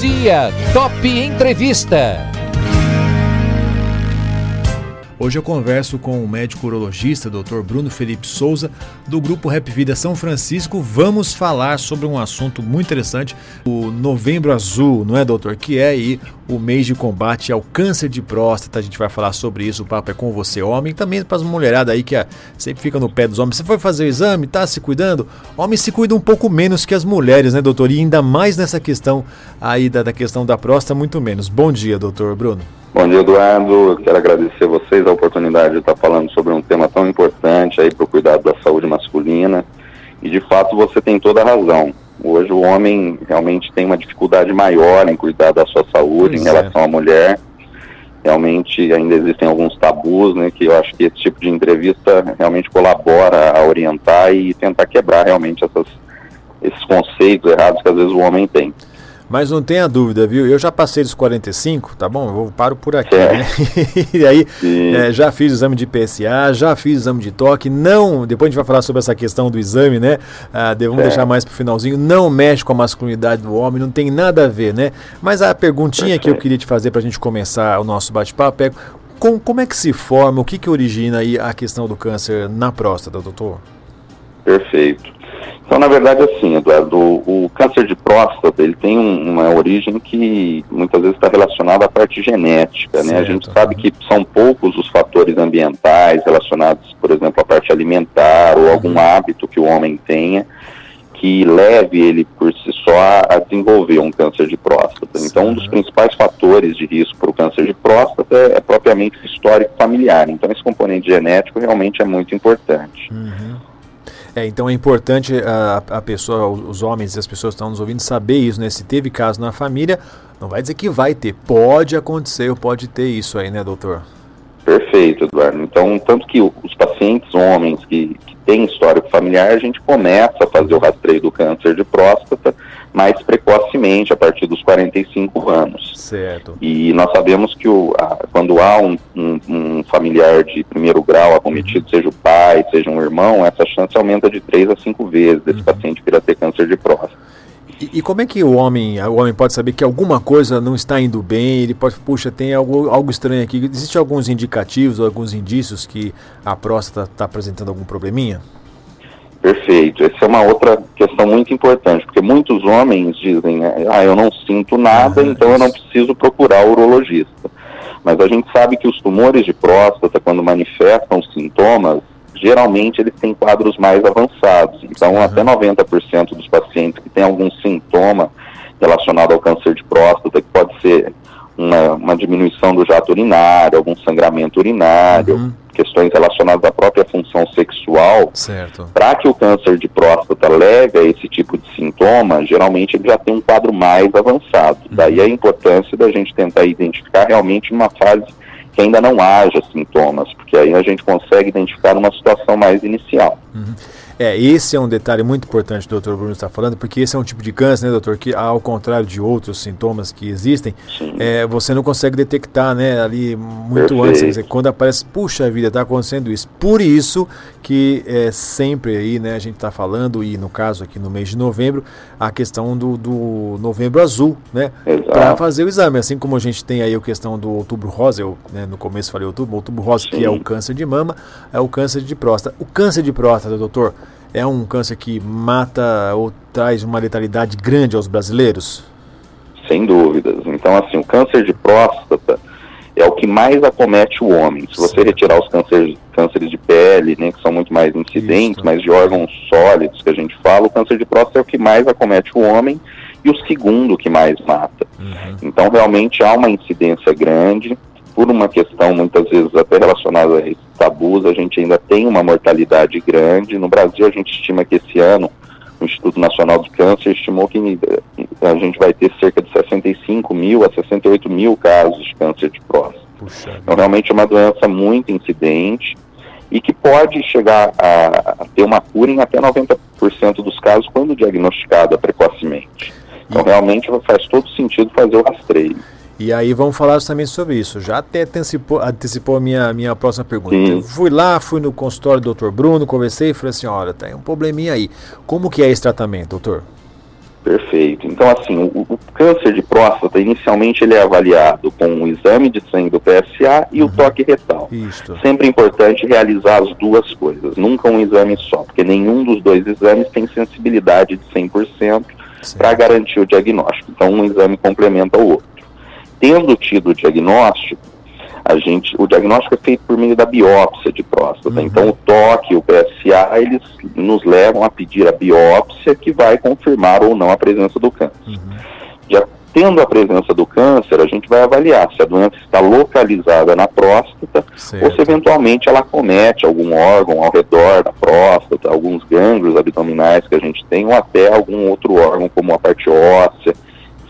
dia, Top Entrevista. Hoje eu converso com o médico urologista, Dr. Bruno Felipe Souza, do grupo Rap Vida São Francisco. Vamos falar sobre um assunto muito interessante, o Novembro Azul, não é, doutor? Que é aí o mês de combate ao câncer de próstata. A gente vai falar sobre isso. O papo é com você, homem, também para as mulheradas aí que ah, sempre fica no pé dos homens. Você foi fazer o exame, tá se cuidando? Homens se cuidam um pouco menos que as mulheres, né, doutor? E ainda mais nessa questão aí da, da questão da próstata, muito menos. Bom dia, doutor Bruno. Bom dia, Eduardo. quero agradecer a vocês a oportunidade de estar falando sobre um tema tão importante aí para o cuidado da saúde masculina. E de fato você tem toda a razão. Hoje o homem realmente tem uma dificuldade maior em cuidar da sua saúde pois em relação é. à mulher. Realmente ainda existem alguns tabus, né, que eu acho que esse tipo de entrevista realmente colabora a orientar e tentar quebrar realmente essas, esses conceitos errados que às vezes o homem tem. Mas não tenha dúvida, viu? Eu já passei dos 45, tá bom? Eu vou, paro por aqui, né? e aí, é, já fiz o exame de PSA, já fiz o exame de toque. Não, depois a gente vai falar sobre essa questão do exame, né? Ah, vamos deixar mais pro finalzinho. Não mexe com a masculinidade do homem, não tem nada a ver, né? Mas a perguntinha que eu queria te fazer pra gente começar o nosso bate-papo é com, como é que se forma, o que que origina aí a questão do câncer na próstata, doutor? Perfeito. Então, na verdade, assim, Eduardo, o, o câncer de próstata, ele tem um, uma origem que muitas vezes está relacionada à parte genética, né? A gente sabe que são poucos os fatores ambientais relacionados, por exemplo, à parte alimentar ou algum uhum. hábito que o homem tenha que leve ele por si só a desenvolver um câncer de próstata. Então, um dos principais fatores de risco para o câncer de próstata é, é propriamente o histórico familiar. Então, esse componente genético realmente é muito importante. Uhum. É, então é importante a, a pessoa, os homens e as pessoas que estão nos ouvindo saber isso, né? Se teve caso na família, não vai dizer que vai ter, pode acontecer, pode ter isso aí, né, doutor? Perfeito, Eduardo. Então, tanto que os pacientes homens que, que têm histórico familiar, a gente começa a fazer o rastreio do câncer de próstata mais precocemente, a partir dos 45 anos. Certo. E nós sabemos que o, a, quando há um, um, um, familiar de primeiro grau acometido, uhum. seja o pai, seja um irmão, essa chance aumenta de 3 a 5 vezes desse uhum. paciente vir a ter câncer de próstata. E, e, como é que o homem, o homem pode saber que alguma coisa não está indo bem? Ele pode, puxa, tem algo, algo estranho aqui. Existem alguns indicativos, alguns indícios que a próstata está apresentando algum probleminha? Perfeito. Essa é uma outra questão muito importante, porque muitos homens dizem, ah, eu não sinto nada, então eu não preciso procurar o urologista. Mas a gente sabe que os tumores de próstata, quando manifestam sintomas, geralmente eles têm quadros mais avançados. Então, uhum. até 90% dos pacientes que têm algum sintoma relacionado ao câncer de próstata, que pode ser uma, uma diminuição do jato urinário, algum sangramento urinário, uhum. questões relacionadas à própria função sexual, para que o câncer de próstata leve a esse tipo de sintoma, geralmente ele já tem um quadro mais avançado. Uhum. Daí a importância da gente tentar identificar realmente uma fase que ainda não haja sintomas, porque aí a gente consegue identificar uma situação mais inicial. Uhum. É, esse é um detalhe muito importante que o doutor Bruno está falando, porque esse é um tipo de câncer, né, doutor, que ao contrário de outros sintomas que existem, é, você não consegue detectar, né, ali muito Perfeito. antes, quer dizer, quando aparece, puxa vida, está acontecendo isso. Por isso que é sempre aí, né, a gente está falando, e no caso aqui no mês de novembro, a questão do, do novembro azul, né, para fazer o exame, assim como a gente tem aí a questão do outubro rosa, eu né, no começo falei outubro, outubro rosa, Sim. que é o câncer de mama, é o câncer de próstata. O câncer de próstata, doutor, é um câncer que mata ou traz uma letalidade grande aos brasileiros? Sem dúvidas. Então, assim, o câncer de próstata é o que mais acomete o homem. Se você retirar os cânceres, cânceres de pele, né, que são muito mais incidentes, Isso. mas de órgãos sólidos que a gente fala, o câncer de próstata é o que mais acomete o homem e o segundo que mais mata. Uhum. Então, realmente há uma incidência grande por uma questão muitas vezes até relacionada a esses tabus, a gente ainda tem uma mortalidade grande. No Brasil, a gente estima que esse ano o Instituto Nacional do Câncer estimou que eh, a gente vai ter cerca de 65 mil a 68 mil casos de câncer de próstata. Então, realmente é uma doença muito incidente e que pode chegar a, a ter uma cura em até 90% dos casos quando diagnosticada precocemente. Então, realmente faz todo sentido fazer o rastreio. E aí vamos falar também sobre isso. Já até antecipou, antecipou a minha, minha próxima pergunta. Eu fui lá, fui no consultório do Dr. Bruno, conversei e falei assim, olha, tem um probleminha aí. Como que é esse tratamento, doutor? Perfeito. Então, assim, o, o, câncer de próstata, inicialmente ele é avaliado com o exame de sangue do PSA e uhum. o toque retal. Isto. Sempre importante realizar as duas coisas, nunca um exame só, porque nenhum dos dois exames tem sensibilidade de 100% para garantir o diagnóstico. Então, um exame complementa o outro. Tendo tido o diagnóstico, a gente, o diagnóstico é feito por meio da biópsia de próstata. Uhum. Então, o toque, o PSA, eles nos levam a pedir a biópsia que vai confirmar ou não a presença do câncer. Uhum. Já tendo a presença do câncer, a gente vai avaliar se a doença está localizada na próstata certo. ou se eventualmente ela comete algum órgão ao redor da próstata, alguns gânglios abdominais que a gente tem, ou até algum outro órgão, como a parte óssea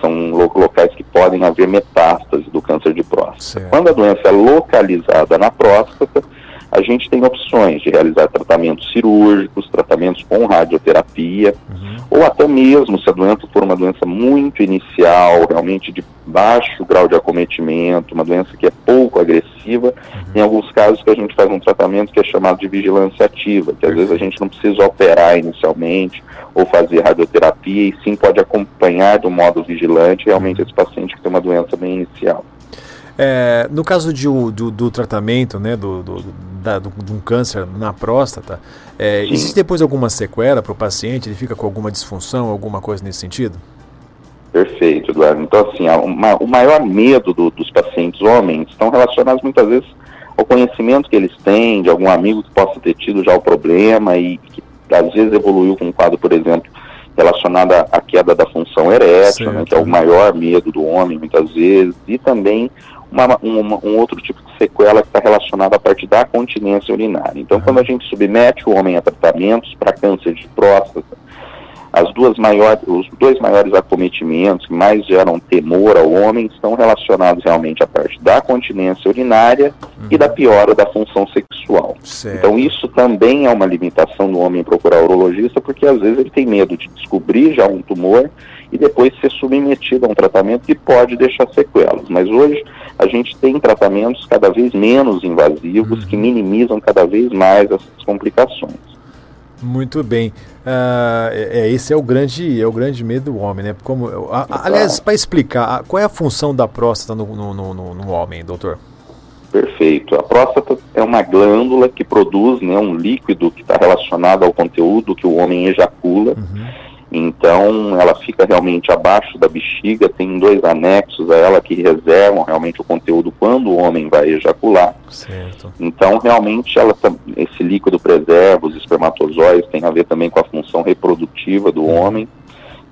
são locais que podem haver metástase do câncer de próstata. Certo. Quando a doença é localizada na próstata, a gente tem opções de realizar tratamentos cirúrgicos, tratamentos com radioterapia, uhum. ou até mesmo, se a doença for uma doença muito inicial, realmente de baixo grau de acometimento, uma doença que é pouco agressiva, uhum. em alguns casos que a gente faz um tratamento que é chamado de vigilância ativa, que às vezes a gente não precisa operar inicialmente ou fazer radioterapia, e sim pode acompanhar do modo vigilante realmente esse paciente que tem uma doença bem inicial. É, no caso de, do, do, tratamento né, do, do, da, do, de um câncer na próstata, é, existe depois alguma sequela para o paciente? Ele fica com alguma disfunção, alguma coisa nesse sentido? Perfeito, Eduardo. Então, assim, uma, o maior medo do, dos pacientes homens estão relacionados muitas vezes ao conhecimento que eles têm, de algum amigo que possa ter tido já o problema e que às vezes evoluiu com um quadro, por exemplo, relacionado à queda da função erétil, né, que é o maior medo do homem muitas vezes, e também uma, uma, um outro tipo de sequela que está relacionada à parte da continência urinária. Então, uhum. quando a gente submete o homem a tratamentos para câncer de próstata, as duas maiores, os dois maiores acometimentos que mais geram temor ao homem estão relacionados realmente à parte da continência urinária uhum. e da piora da função sexual. Certo. Então isso também é uma limitação do homem procurar urologista, porque às vezes ele tem medo de descobrir já um tumor e depois ser submetido a um tratamento que pode deixar sequelas. Mas hoje a gente tem tratamentos cada vez menos invasivos uhum. que minimizam cada vez mais essas complicações. Muito bem. Uh, é, esse é o grande é o grande medo do homem, né? Como, a, a, aliás, para explicar, qual é a função da próstata no, no, no, no, homem, doutor? Perfeito. A próstata é uma glândula que produz né, um líquido que está relacionado ao conteúdo que o homem ejacula. Uhum então, ela fica realmente abaixo da bexiga, tem dois anexos a ela que reservam realmente o conteúdo quando o homem vai ejacular. Certo. Então, realmente, ela, esse líquido preserva os espermatozoides, tem a ver também com a função reprodutiva do homem.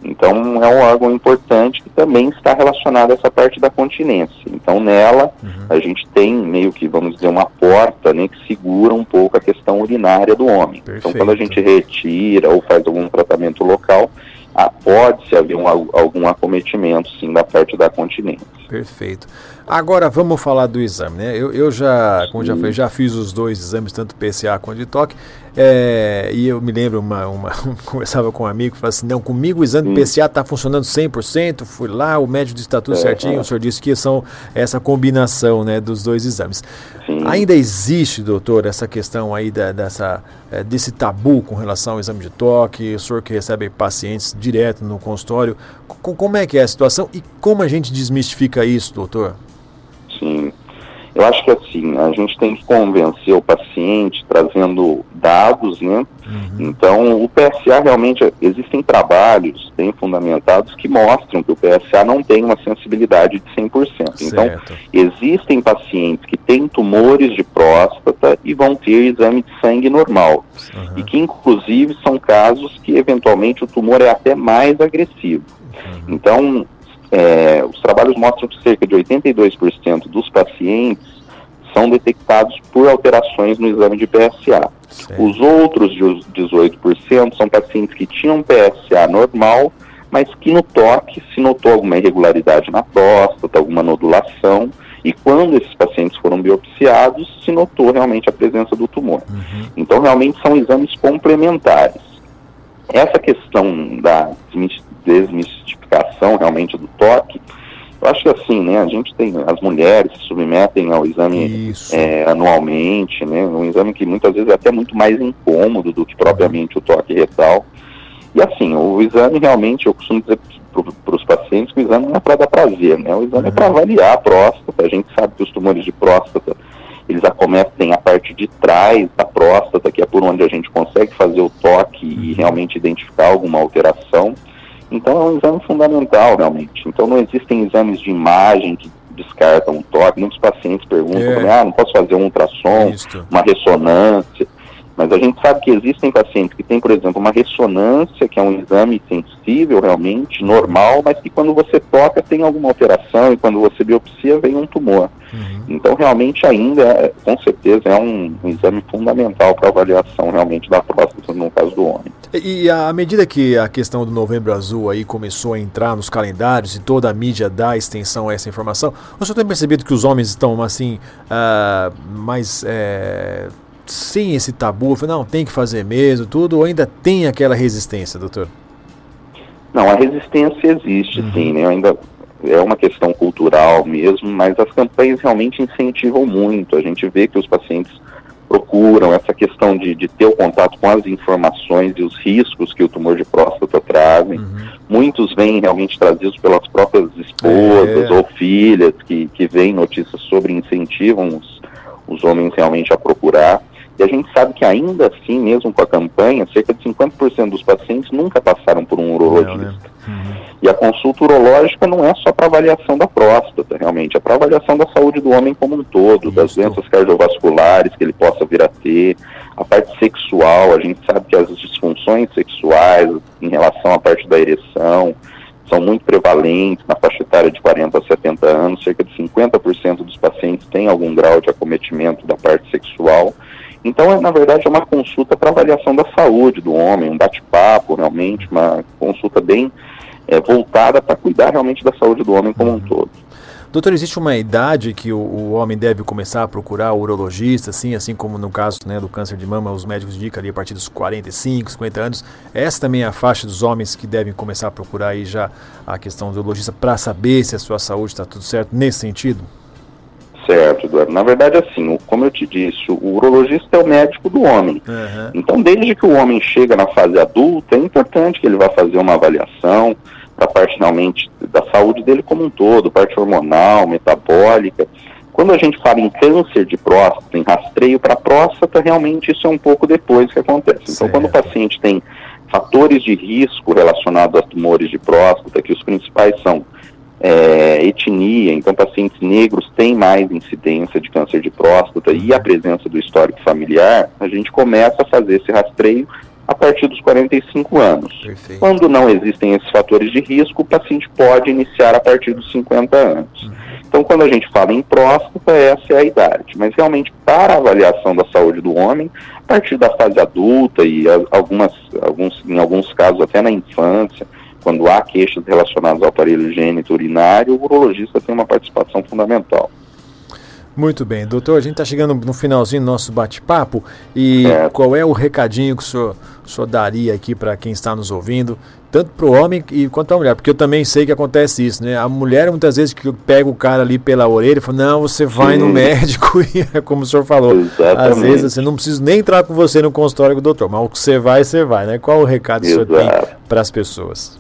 Então, é um órgão importante que também está relacionado a essa parte da continência. Então, nela, uhum. a gente tem meio que, vamos dizer, uma porta né, que segura um pouco a questão urinária do homem. Perfeito. Então, quando a gente retira ou faz algum tratamento local, ah, pode-se haver um, algum acometimento, sim, da parte da continência. Perfeito. Agora vamos falar do exame, né? Eu, eu já, como já falei, já fiz os dois exames, tanto PSA quanto de toque, é, e eu me lembro, uma, uma conversava com um amigo, falava assim, não, comigo o exame de PSA está funcionando 100%, fui lá, o médico está tudo é, certinho, é. o senhor disse que são essa combinação, né, dos dois exames. Sim. Ainda existe, doutor, essa questão aí da, dessa, é, desse tabu com relação ao exame de toque, o senhor que recebe pacientes direto no consultório, como é que é a situação e como a gente desmistifica isso, doutor? Eu acho que assim, a gente tem que convencer o paciente trazendo dados, né? Uhum. Então, o PSA realmente, existem trabalhos bem fundamentados que mostram que o PSA não tem uma sensibilidade de 100%. Certo. Então, existem pacientes que têm tumores de próstata e vão ter exame de sangue normal. Uhum. E que, inclusive, são casos que, eventualmente, o tumor é até mais agressivo. Uhum. Então, é, os trabalhos mostram que cerca de 82% dos pacientes são detectados por alterações no exame de PSA. Os outros 18% são pacientes que tinham PSA normal, mas que no toque se notou alguma irregularidade na próstata, alguma nodulação, e quando esses pacientes foram biopsiados, se notou realmente a presença do tumor. Uhum. Então, realmente são exames complementares. Essa questão da desmistificação realmente do toque, eu acho que assim, né, a gente tem, as mulheres se submetem ao exame é, anualmente, né, um exame que muitas vezes é até muito mais incômodo do que propriamente o toque retal, E assim, o exame realmente, eu costumo dizer para os pacientes que o exame não é para dar prazer, né? O exame uhum. é para avaliar a próstata. A gente sabe que os tumores de próstata, eles acometem a parte de trás da próstata, que é por onde a gente consegue fazer o toque e uhum. realmente identificar alguma alteração. Então é um exame fundamental, realmente. Então não existem exames de imagem que descartam o toque. Muitos pacientes perguntam, é. ah, não posso fazer um ultrassom, Isto. uma ressonância. Mas a gente sabe que existem pacientes que têm, por exemplo, uma ressonância, que é um exame sensível realmente, normal, mas que quando você toca tem alguma alteração e quando você biopsia vem um tumor. Uhum. Então, realmente, ainda, com certeza, é um, um exame fundamental para avaliação realmente da próstata no caso do homem. E à medida que a questão do Novembro Azul aí começou a entrar nos calendários e toda a mídia dá extensão a essa informação, o senhor tem percebido que os homens estão assim uh, mais é, sem esse tabu, não, tem que fazer mesmo, tudo, ou ainda tem aquela resistência, doutor? Não, a resistência existe uhum. sim, né? Ainda é uma questão cultural mesmo, mas as campanhas realmente incentivam muito. A gente vê que os pacientes procuram essa questão de, de ter o contato com as informações e os riscos que o tumor de próstata trazem. Uhum. Muitos vêm realmente trazidos pelas próprias esposas é. ou filhas que, que veem notícias sobre incentivam os, os homens realmente a procurar. E a gente sabe que ainda assim, mesmo com a campanha, cerca de 50% dos pacientes nunca passaram por um urologista. Né? Uhum. E a consulta urológica não é só para avaliação da próstata, realmente, é para avaliação da saúde do homem como um todo, Isso. das doenças cardiovasculares que ele possa vir a ter, a parte sexual, a gente sabe que as disfunções sexuais em relação à parte da ereção são muito prevalentes na faixa etária de 40 a 70 anos, cerca de 50% dos pacientes têm algum grau de acometimento da parte sexual. Então, é, na verdade, é uma consulta para avaliação da saúde do homem, um bate-papo, realmente, uma consulta bem é, voltada para cuidar realmente da saúde do homem como um uhum. todo. Doutor, existe uma idade que o, o, homem deve começar a procurar o urologista, assim, assim como no caso né, do câncer de mama, os médicos indicam ali a partir dos 45, 50 anos. Essa também é a faixa dos homens que devem começar a procurar aí já a questão do urologista para saber se a sua saúde está tudo certo nesse sentido? Certo, Eduardo. Na verdade, assim, como eu te disse, o urologista é o médico do homem. Uhum. Então, desde que o homem chega na fase adulta, é importante que ele vá fazer uma avaliação para a parte realmente da saúde dele como um todo, parte hormonal, metabólica. Quando a gente fala em câncer de próstata, em rastreio para próstata, realmente isso é um pouco depois que acontece. Então, certo. quando o paciente tem fatores de risco relacionados a tumores de próstata, que os principais são é, etnia, então pacientes negros têm mais incidência de câncer de próstata e a presença do histórico familiar, a gente começa a fazer esse rastreio a partir dos 45 anos. Perfeito. Quando não existem esses fatores de risco, o paciente pode iniciar a partir dos 50 anos. Uhum. Então, quando a gente fala em próstata, essa é a idade. Mas realmente, para a avaliação da saúde do homem, a partir da fase adulta e algumas, alguns, em alguns casos até na infância, quando há queixas relacionadas ao aparelho gênito urinário, o urologista tem uma participação fundamental. Muito bem, doutor, a gente está chegando no finalzinho do nosso bate-papo e é. qual é o recadinho que o senhor, o senhor daria aqui para quem está nos ouvindo, tanto para o homem e quanto a mulher? Porque eu também sei que acontece isso, né? A mulher muitas vezes que pega o cara ali pela orelha e fala, não, você vai Sim. no médico e é como o senhor falou. Exatamente. Às vezes você não precisa nem entrar com você no consultório do doutor, mas o que você vai, você vai, né? Qual o recado que o senhor tem para as pessoas?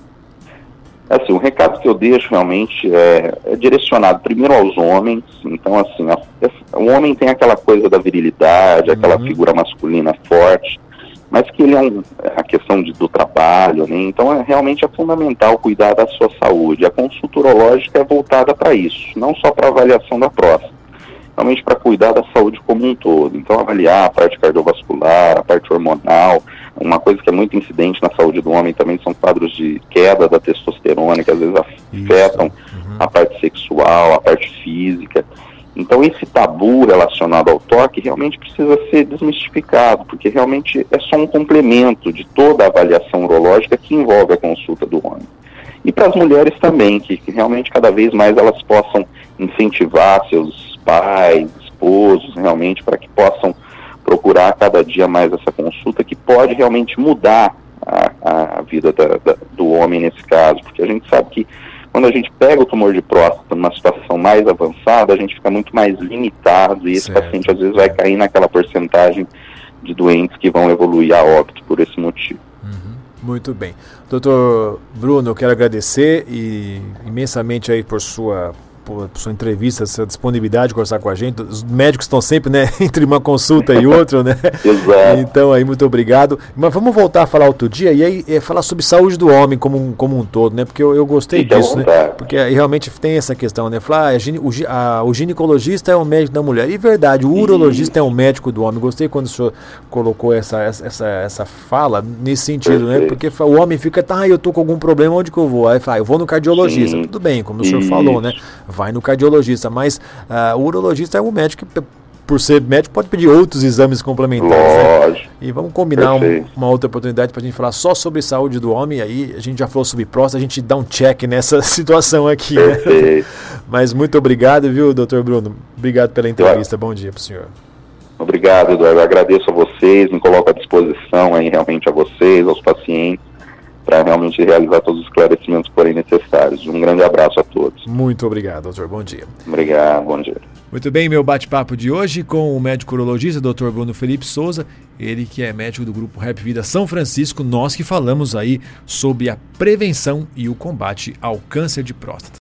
Assim, o recado que eu deixo realmente é, é direcionado primeiro aos homens. Então, assim, a, o homem tem aquela coisa da virilidade, aquela uhum. figura masculina forte, mas que ele é um, a questão de, do trabalho, né? Então, é, realmente é fundamental cuidar da sua saúde. A consulta urológica é voltada para isso, não só para avaliação da próstata, realmente para cuidar da saúde como um todo. Então, avaliar a parte cardiovascular, a parte hormonal, uma coisa que é muito incidente na saúde do homem também são quadros de queda da testosterona, que às vezes afetam uhum. a parte sexual, a parte física. Então, esse tabu relacionado ao toque realmente precisa ser desmistificado, porque realmente é só um complemento de toda a avaliação urológica que envolve a consulta do homem. E para as mulheres também, que, que realmente cada vez mais elas possam incentivar seus pais, esposos, realmente, para que possam procurar cada dia mais essa consulta que pode realmente mudar a, a vida da, da, do homem nesse caso, porque a gente sabe que quando a gente pega o tumor de próstata numa situação mais avançada, a gente fica muito mais limitado e esse certo. paciente às vezes vai cair naquela porcentagem de doentes que vão evoluir a óbito por esse motivo. Uhum. Muito bem. Doutor Bruno, eu quero agradecer e imensamente aí por sua por sua entrevista, sua disponibilidade de conversar com a gente. Os médicos estão sempre, né, entre uma consulta e outra, né? Exato. Então aí, muito obrigado. Mas vamos voltar a falar outro dia e aí é, falar sobre saúde do homem como um, como um todo, né? Porque eu, eu gostei Fique disso, né? Porque aí realmente tem essa questão, né? Falar, ah, gine- o, ginecologista é o médico da mulher. E verdade, o urologista é o médico do homem. Gostei quando o senhor colocou essa, essa, essa, fala nesse sentido, né? Perfeito. Porque fa- o homem fica, tá, eu tô com algum problema, onde que eu vou? Aí fala, ah, eu vou no cardiologista. Sim. Tudo bem, como o senhor Isso. falou, né? Vai no cardiologista, mas ah, o urologista é um médico que, por ser médico, pode pedir outros exames complementares. né? Lógico. E vamos combinar um- uma outra oportunidade para a gente falar só sobre saúde do homem. Aí a gente já falou sobre próstata, a gente dá um check nessa situação aqui. Né? Mas muito obrigado, viu, doutor Bruno? Obrigado pela entrevista. Bom dia para o senhor. Obrigado, Eduardo. Eu agradeço a vocês, me coloco à disposição aí realmente a vocês, aos pacientes, para realmente realizar todos os esclarecimentos forem necessários. Um grande abraço a todos. Muito obrigado, doutor. Bom dia. Obrigado, bom dia. Muito bem, meu bate-papo de hoje com o médico urologista, Dr. Bruno Felipe Souza, ele que é médico do grupo Rap Vida São Francisco, nós que falamos aí sobre a prevenção e o combate ao câncer de próstata.